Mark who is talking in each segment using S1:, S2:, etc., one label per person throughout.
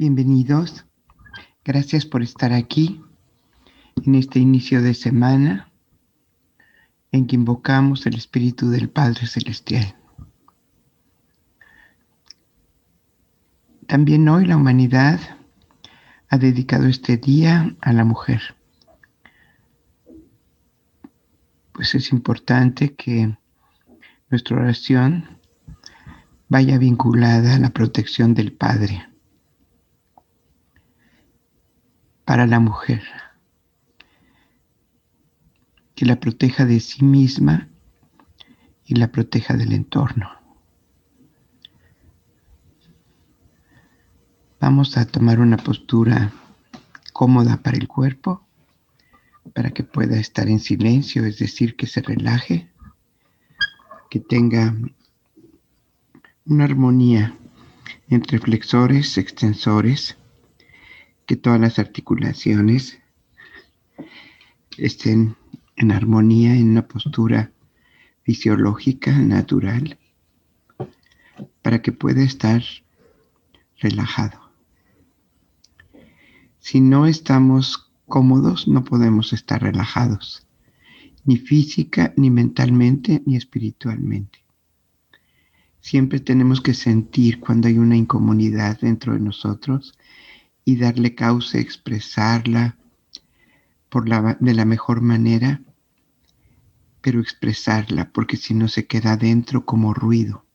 S1: Bienvenidos. Gracias por estar aquí en este inicio de semana en que invocamos el Espíritu del Padre Celestial. También hoy la humanidad ha dedicado este día a la mujer. Pues es importante que nuestra oración vaya vinculada a la protección del Padre para la mujer, que la proteja de sí misma y la proteja del entorno. Vamos a tomar una postura cómoda para el cuerpo, para que pueda estar en silencio, es decir, que se relaje, que tenga una armonía entre flexores, extensores, que todas las articulaciones estén en armonía, en una postura fisiológica, natural, para que pueda estar relajado. Si no estamos cómodos, no podemos estar relajados, ni física, ni mentalmente, ni espiritualmente. Siempre tenemos que sentir cuando hay una incomodidad dentro de nosotros y darle causa, expresarla por la, de la mejor manera, pero expresarla, porque si no se queda dentro como ruido.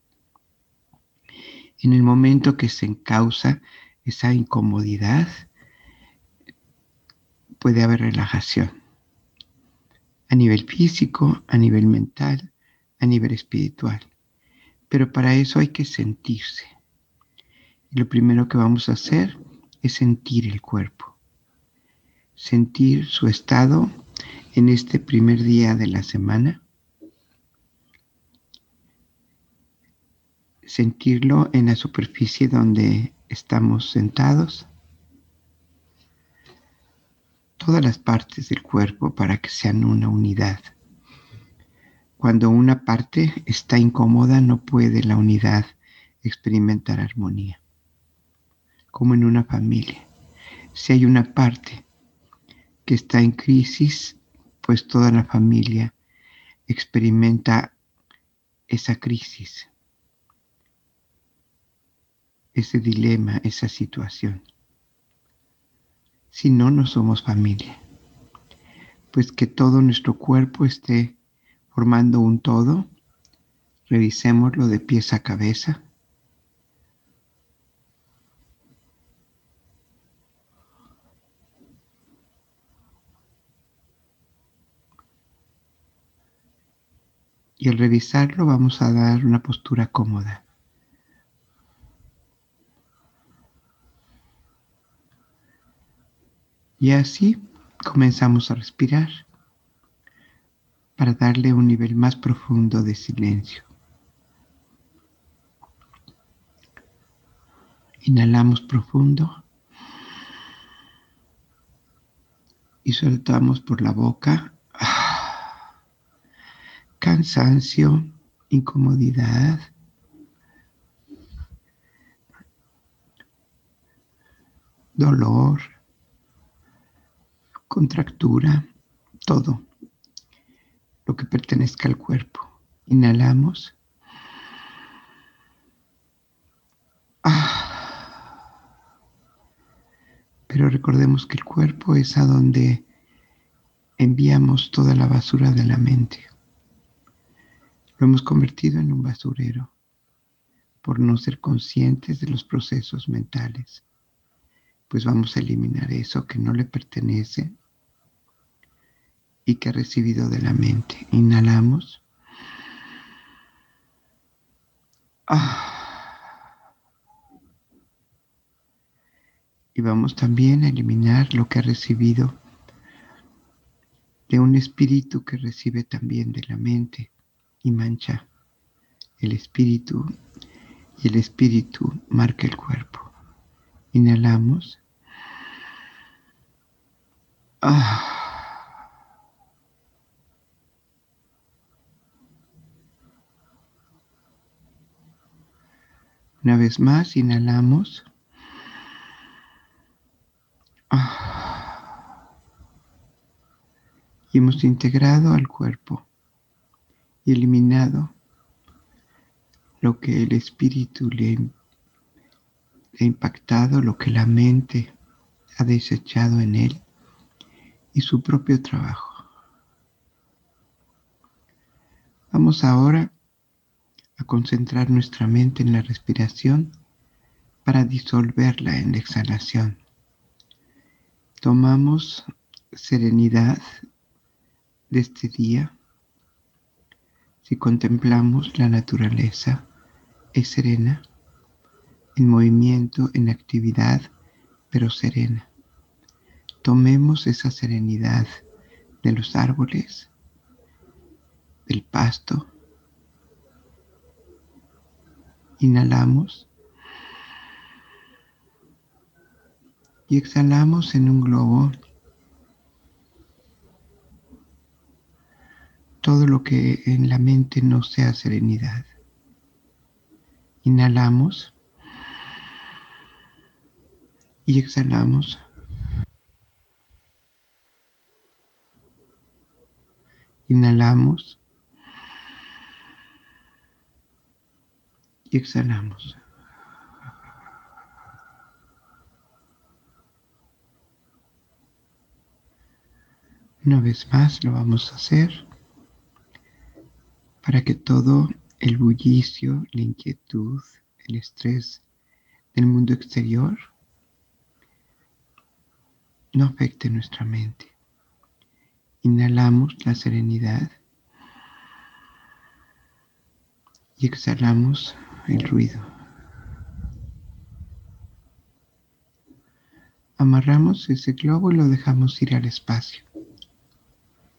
S1: En el momento que se encausa esa incomodidad, puede haber relajación. A nivel físico, a nivel mental, a nivel espiritual. Pero para eso hay que sentirse. Lo primero que vamos a hacer es sentir el cuerpo, sentir su estado en este primer día de la semana, sentirlo en la superficie donde estamos sentados, todas las partes del cuerpo para que sean una unidad. Cuando una parte está incómoda no puede la unidad experimentar armonía como en una familia. Si hay una parte que está en crisis, pues toda la familia experimenta esa crisis, ese dilema, esa situación. Si no, no somos familia. Pues que todo nuestro cuerpo esté formando un todo, revisémoslo de pies a cabeza y al revisarlo vamos a dar una postura cómoda. Y así comenzamos a respirar para darle un nivel más profundo de silencio. Inhalamos profundo y soltamos por la boca cansancio, incomodidad, dolor, contractura, todo lo que pertenezca al cuerpo. Inhalamos. Ah. Pero recordemos que el cuerpo es a donde enviamos toda la basura de la mente. Lo hemos convertido en un basurero por no ser conscientes de los procesos mentales. Pues vamos a eliminar eso que no le pertenece y que ha recibido de la mente. Inhalamos. Ah. Y vamos también a eliminar lo que ha recibido de un espíritu que recibe también de la mente y mancha el espíritu y el espíritu marca el cuerpo. Inhalamos. Ah. Una vez más, inhalamos. Ah. Y hemos integrado al cuerpo y eliminado lo que el espíritu le ha impactado, lo que la mente ha desechado en él y su propio trabajo. Vamos ahora a concentrar nuestra mente en la respiración para disolverla en la exhalación. Tomamos serenidad de este día. Si contemplamos la naturaleza, es serena, en movimiento, en actividad, pero serena. Tomemos esa serenidad de los árboles, del pasto. Inhalamos y exhalamos en un globo todo lo que en la mente no sea serenidad. Inhalamos y exhalamos. Inhalamos y exhalamos. Una vez más lo vamos a hacer para que todo el bullicio, la inquietud, el estrés del mundo exterior no afecte nuestra mente. Inhalamos la serenidad y exhalamos el ruido. Amarramos ese globo y lo dejamos ir al espacio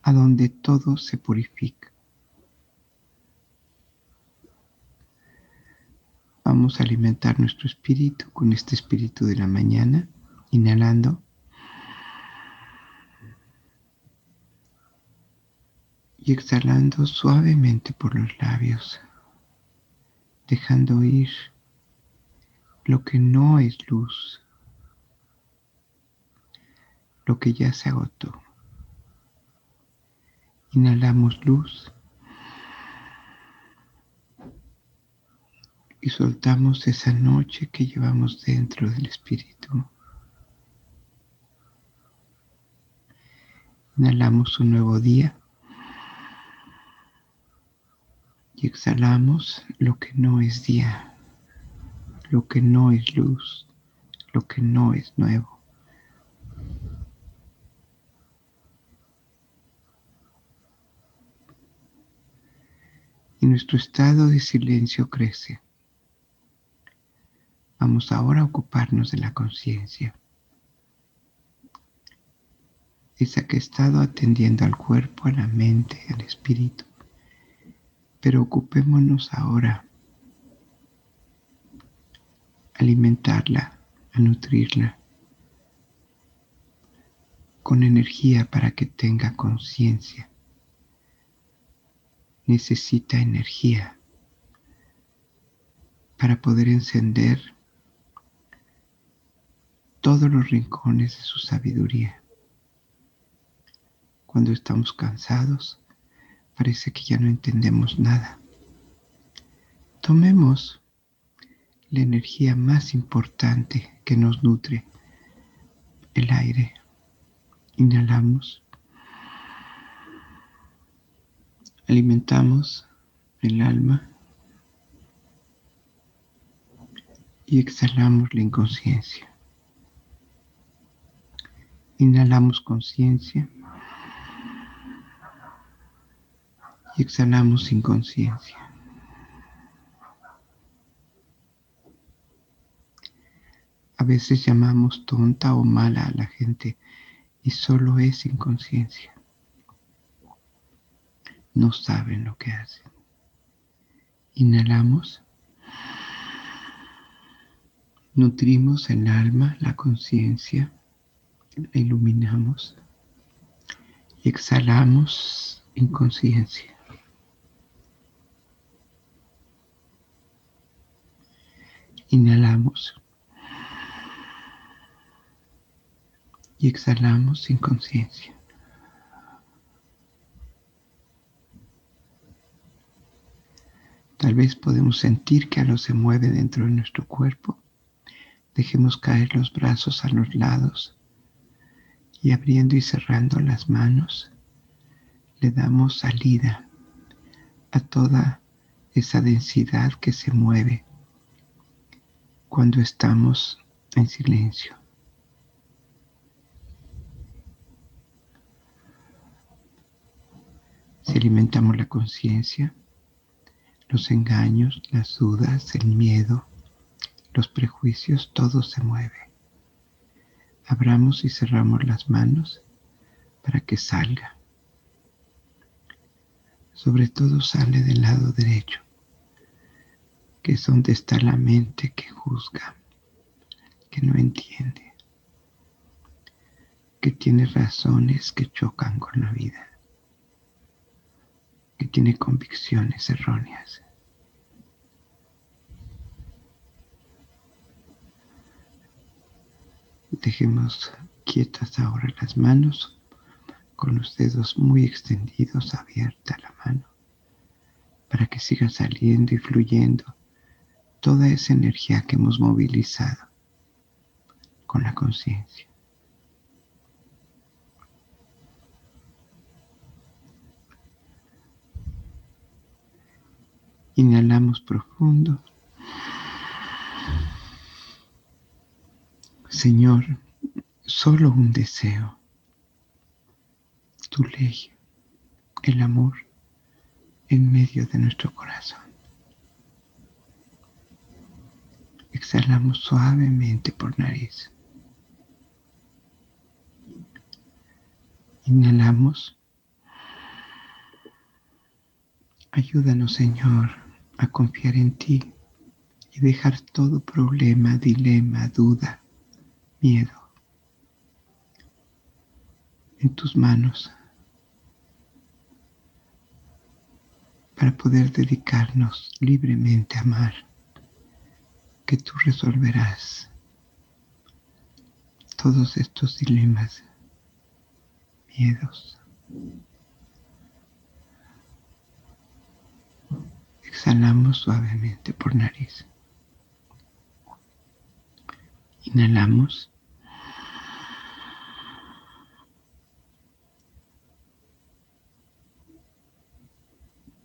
S1: a donde todo se purifica. Vamos a alimentar nuestro espíritu con este espíritu de la mañana, inhalando. Y exhalando suavemente por los labios, dejando ir lo que no es luz, lo que ya se agotó. Inhalamos luz y soltamos esa noche que llevamos dentro del espíritu. Inhalamos un nuevo día y exhalamos lo que no es día, lo que no es luz, lo que no es nuevo. y nuestro estado de silencio crece. Vamos ahora a ocuparnos de la conciencia. Esa que ha estado atendiendo al cuerpo, a la mente, al espíritu. Pero ocupémonos ahora alimentarla, a nutrirla con energía para que tenga conciencia necesita energía para poder encender todos los rincones de su sabiduría. Cuando estamos cansados, parece que ya no entendemos nada. Tomemos la energía más importante que nos nutre, el aire. Inhalamos alimentamos el alma y exhalamos la inconsciencia. Inhalamos conciencia y exhalamos inconsciencia. A veces llamamos tonta o mala a la gente y solo es inconsciencia no saben lo que hacen. Inhalamos. Nutrimos el alma, la conciencia, iluminamos y exhalamos en conciencia. Inhalamos y exhalamos sin conciencia. Tal vez podemos sentir que algo se mueve dentro de nuestro cuerpo. Dejemos caer los brazos a los lados y abriendo y cerrando las manos, le damos salida a toda esa densidad que se mueve cuando estamos en silencio. Si alimentamos la conciencia, los engaños, las dudas, el miedo, los prejuicios, todo se mueve. Abramos y cerramos las manos para que salga. Sobre todo sale del lado derecho, que es donde está la mente que juzga, que no entiende, que tiene razones que chocan con la vida que tiene convicciones erróneas. Dejemos quietas ahora las manos con los dedos muy extendidos, abierta la mano, para que siga saliendo y fluyendo toda esa energía que hemos movilizado con la conciencia. Inhalamos profundo. Señor, solo un deseo, tu ley, el amor en medio de nuestro corazón. Exhalamos suavemente por nariz. Inhalamos. Ayúdanos, Señor, a confiar en ti y dejar todo problema, dilema, duda, miedo en tus manos para poder dedicarnos libremente a amar, que tú resolverás todos estos dilemas, miedos. Exhalamos suavemente por nariz. Inhalamos.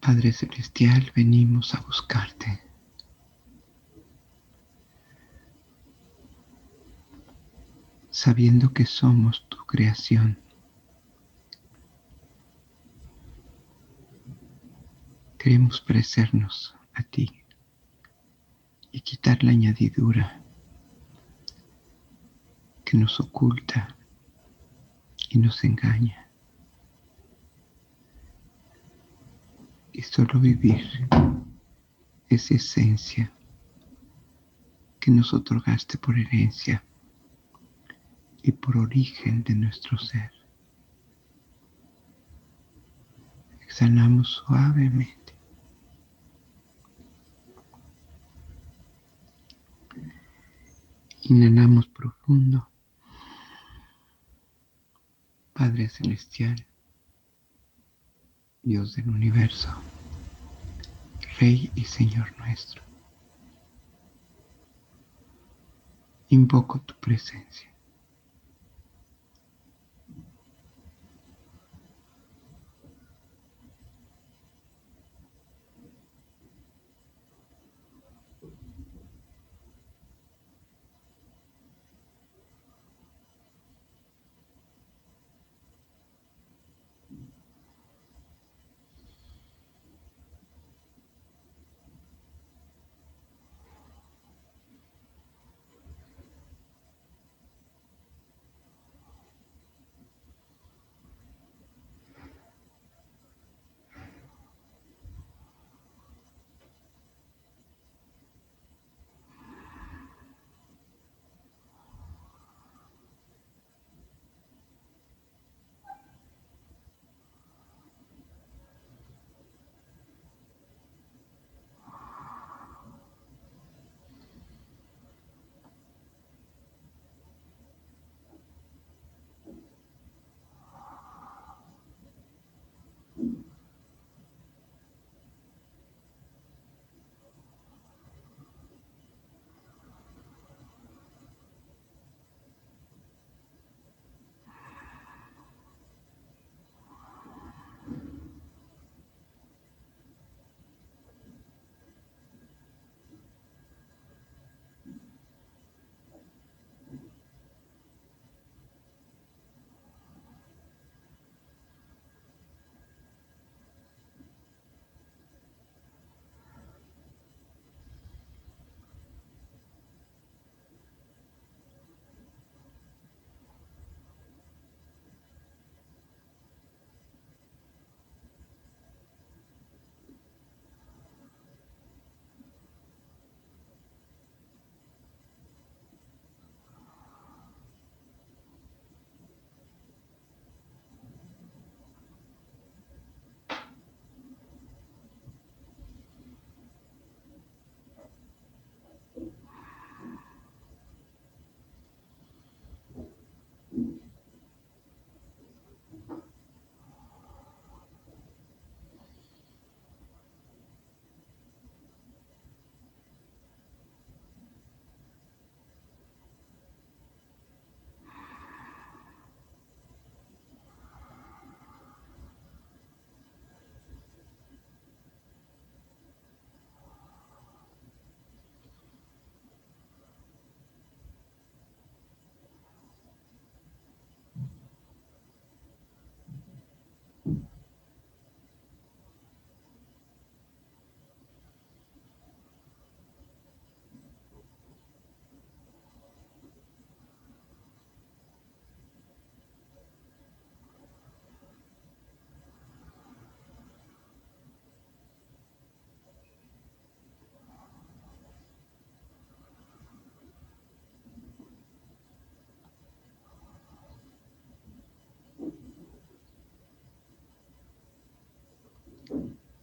S1: Padre Celestial, venimos a buscarte. Sabiendo que somos tu creación. Queremos parecernos a ti y quitar la añadidura que nos oculta y nos engaña. Y solo vivir esa esencia que nos otorgaste por herencia y por origen de nuestro ser. Exhalamos suavemente. Inhalamos profundo. Padre Celestial, Dios del universo, Rey y Señor nuestro, invoco tu presencia.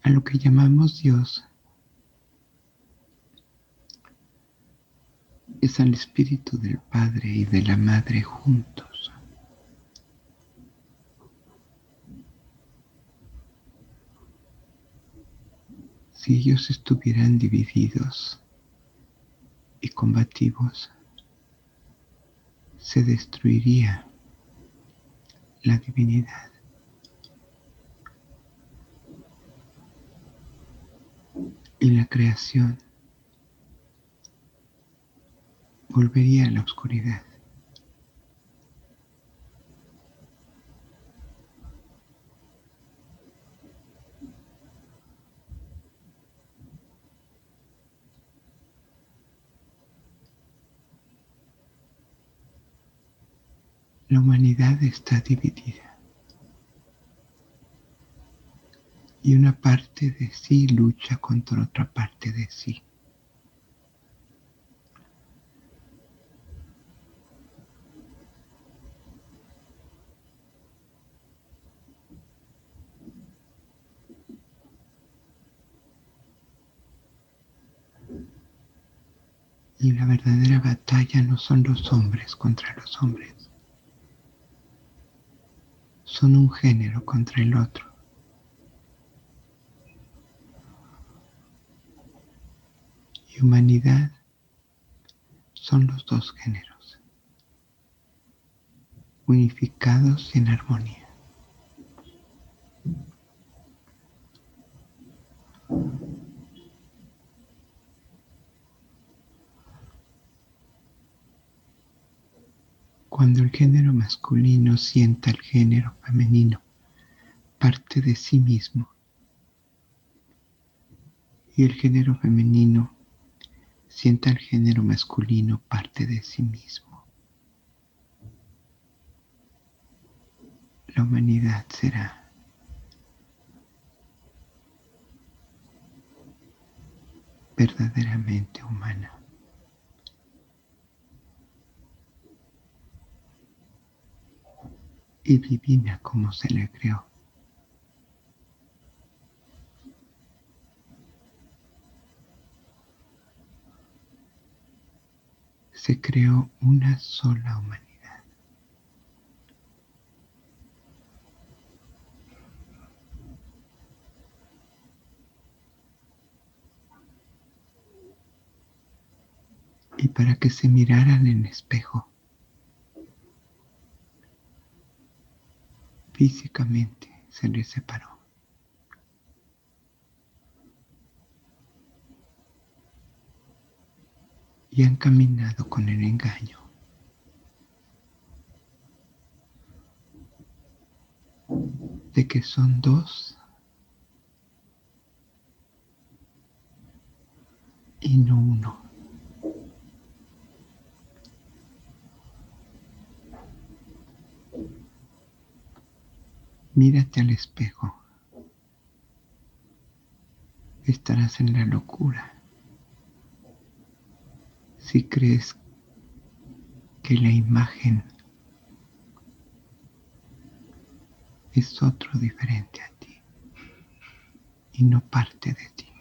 S1: A lo que llamamos Dios es al Espíritu del Padre y de la Madre juntos. Si ellos estuvieran divididos y combativos, se destruiría la divinidad. Y la creación volvería a la oscuridad. La humanidad está dividida. Y una parte de sí lucha contra otra parte de sí. Y la verdadera batalla no son los hombres contra los hombres son un género contra el otro. Humanidad son los dos géneros, unificados en armonía. Cuando el género masculino sienta el género femenino parte de sí mismo y el género femenino sienta el género masculino parte de sí mismo. La humanidad será verdaderamente humana. y divina como se le creó. Se creó una sola humanidad. Y para que se miraran en espejo, físicamente se les separó. Y han caminado con el engaño. de que son dos y no uno. Mírate al espejo. Estarás en la locura si crees que la imagen es otro diferente a ti y no parte de ti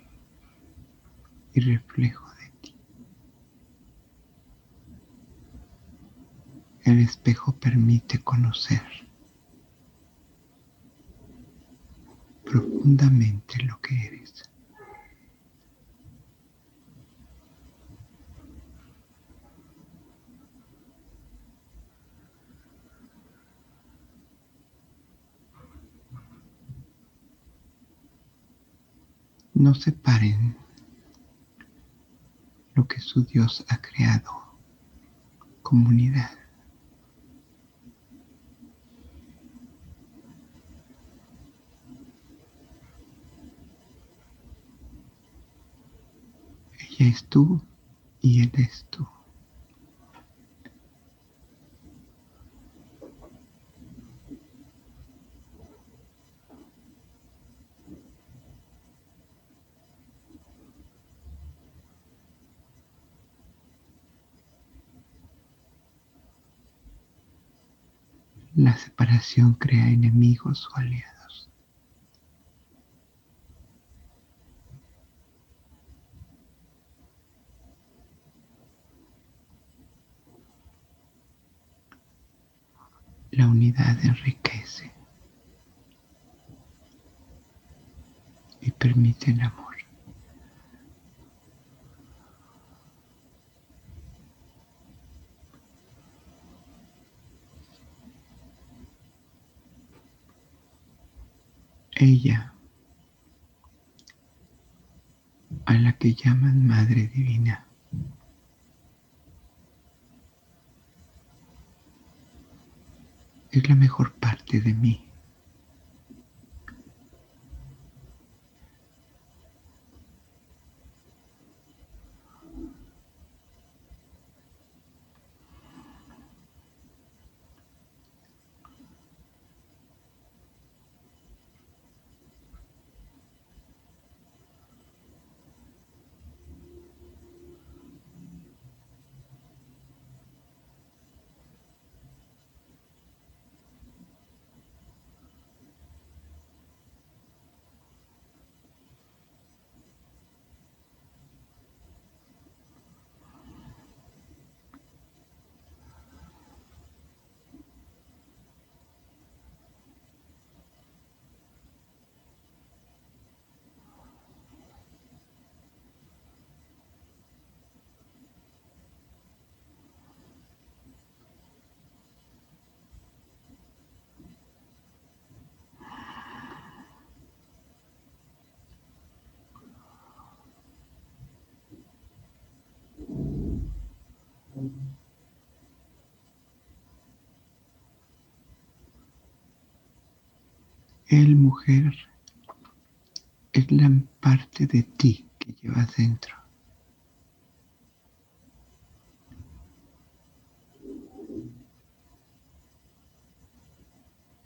S1: y reflejo de ti. El espejo permite conocer profundamente lo que eres. No separen lo que su Dios ha creado, comunidad. Ella es tú y Él es tú. La separación crea enemigos o aliados. La unidad enriquece y permite el amor. La mejor parte de mí. El mujer es la parte de ti que llevas dentro.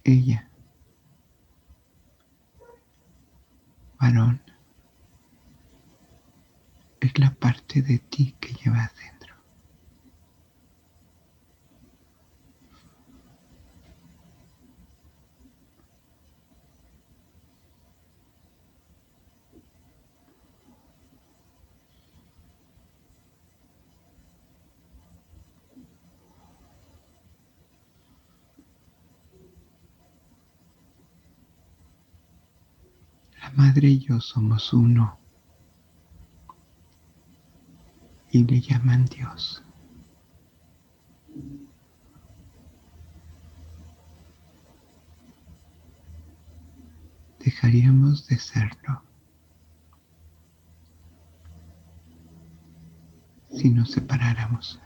S1: Ella, varón, es la parte de ti que llevas dentro. Madre y yo somos uno. Y le llaman Dios. Dejaríamos de serlo si nos separáramos.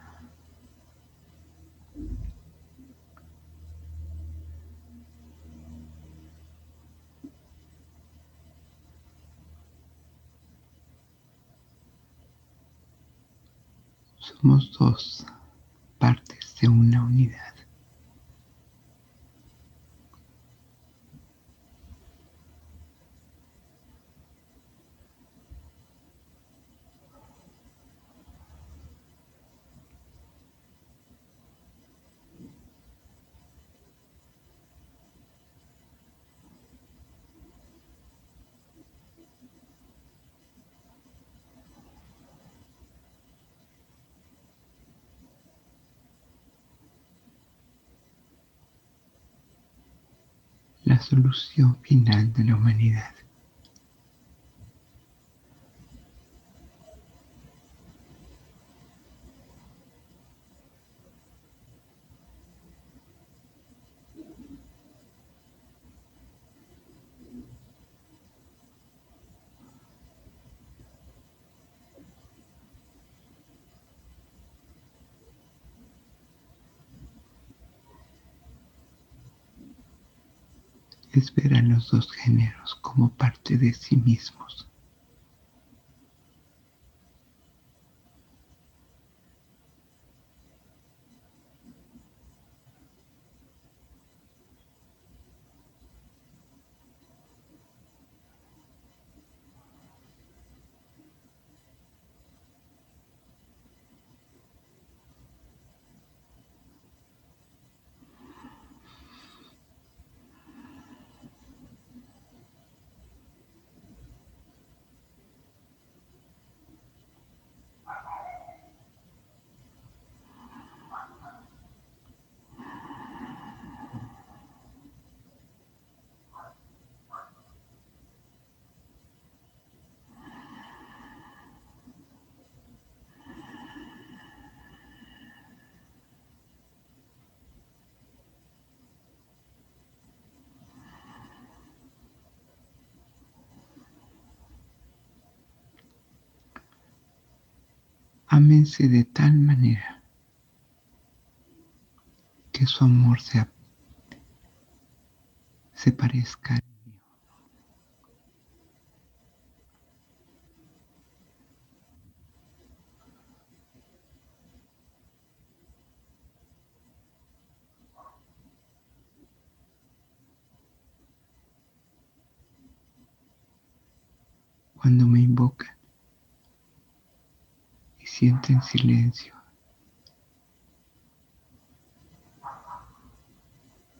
S1: Somos dos partes de una unidad. la solución final de la humanidad. Es ver a los dos géneros como parte de sí mismos. Ámense de tal manera que su amor sea, se parezca cuando me invocan y sienten silencio.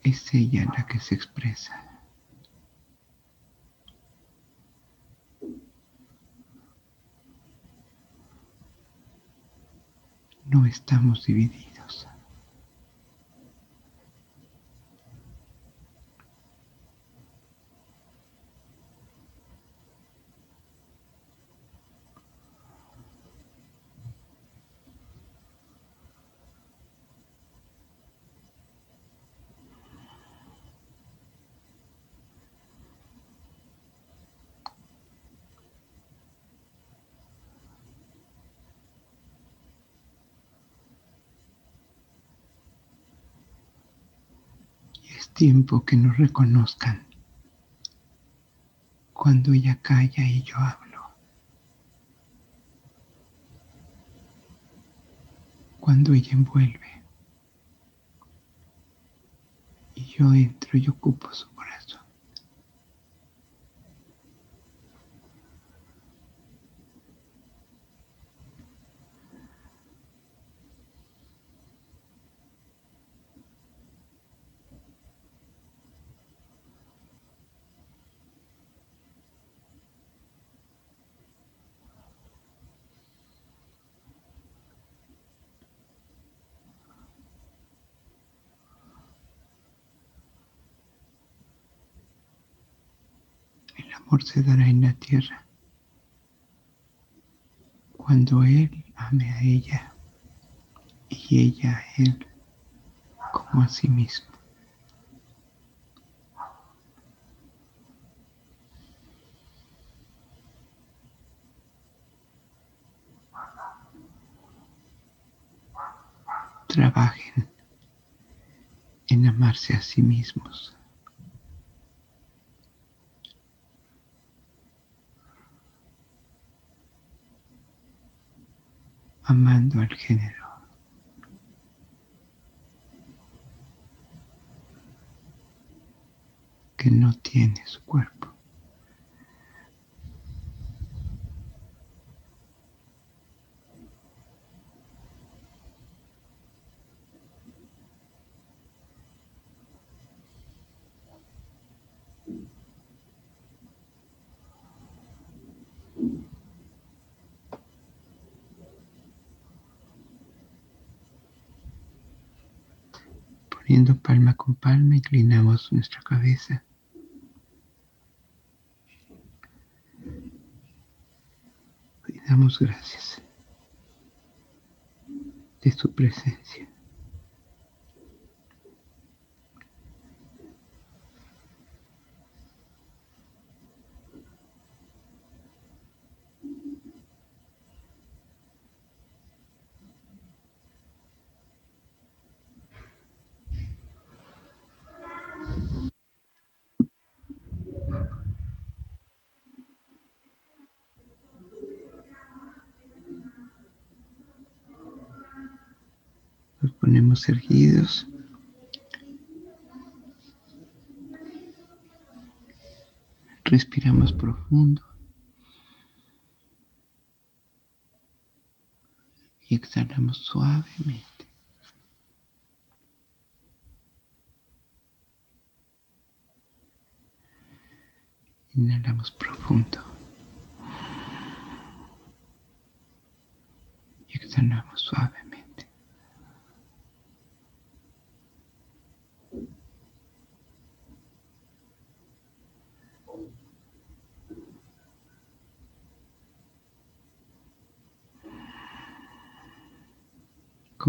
S1: Es ella la que se expresa. No estamos divididos. Tiempo que nos reconozcan cuando ella calla y yo hablo. Cuando ella envuelve y yo entro y ocupo su corazón. Amor se dará en la tierra cuando Él ame a ella y ella a Él como a sí mismo. Trabajen en amarse a sí mismos. Amando al género. que no tiene su cuerpo. Poniendo palma con palma, inclinamos nuestra cabeza. Y damos gracias de su presencia. Y exhalamos suavemente. Inhalamos profundo. Y exhalamos suavemente.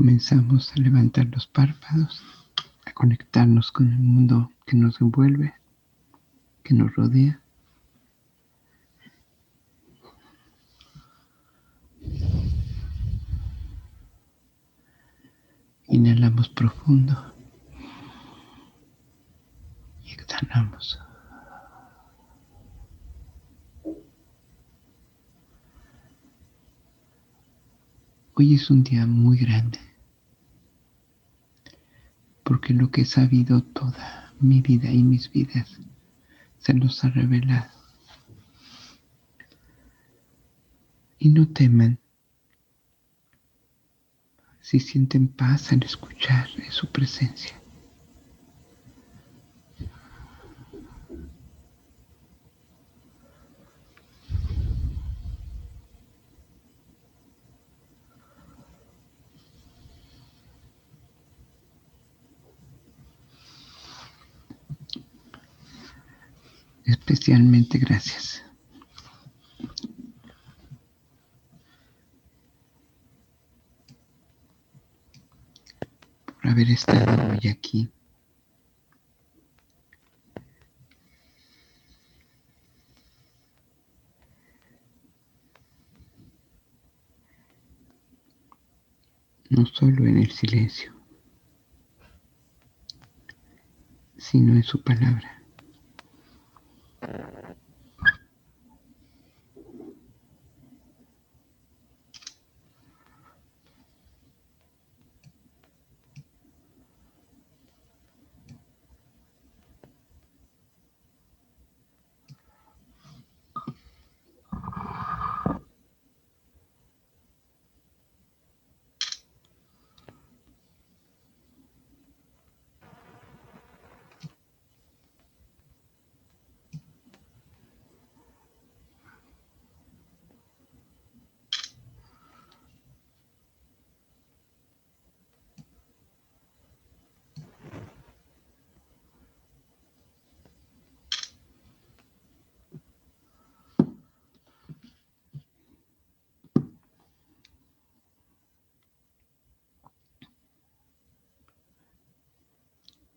S1: Comenzamos a levantar los párpados, a conectarnos con el mundo que nos envuelve, que nos rodea. Inhalamos profundo y exhalamos. Hoy es un día muy grande, porque lo que he sabido toda mi vida y mis vidas se los ha revelado. Y no teman si sienten paz al escuchar su presencia. Especialmente gracias. por haber estado hoy aquí. No solo en el silencio, sino en su palabra.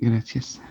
S1: Gracias.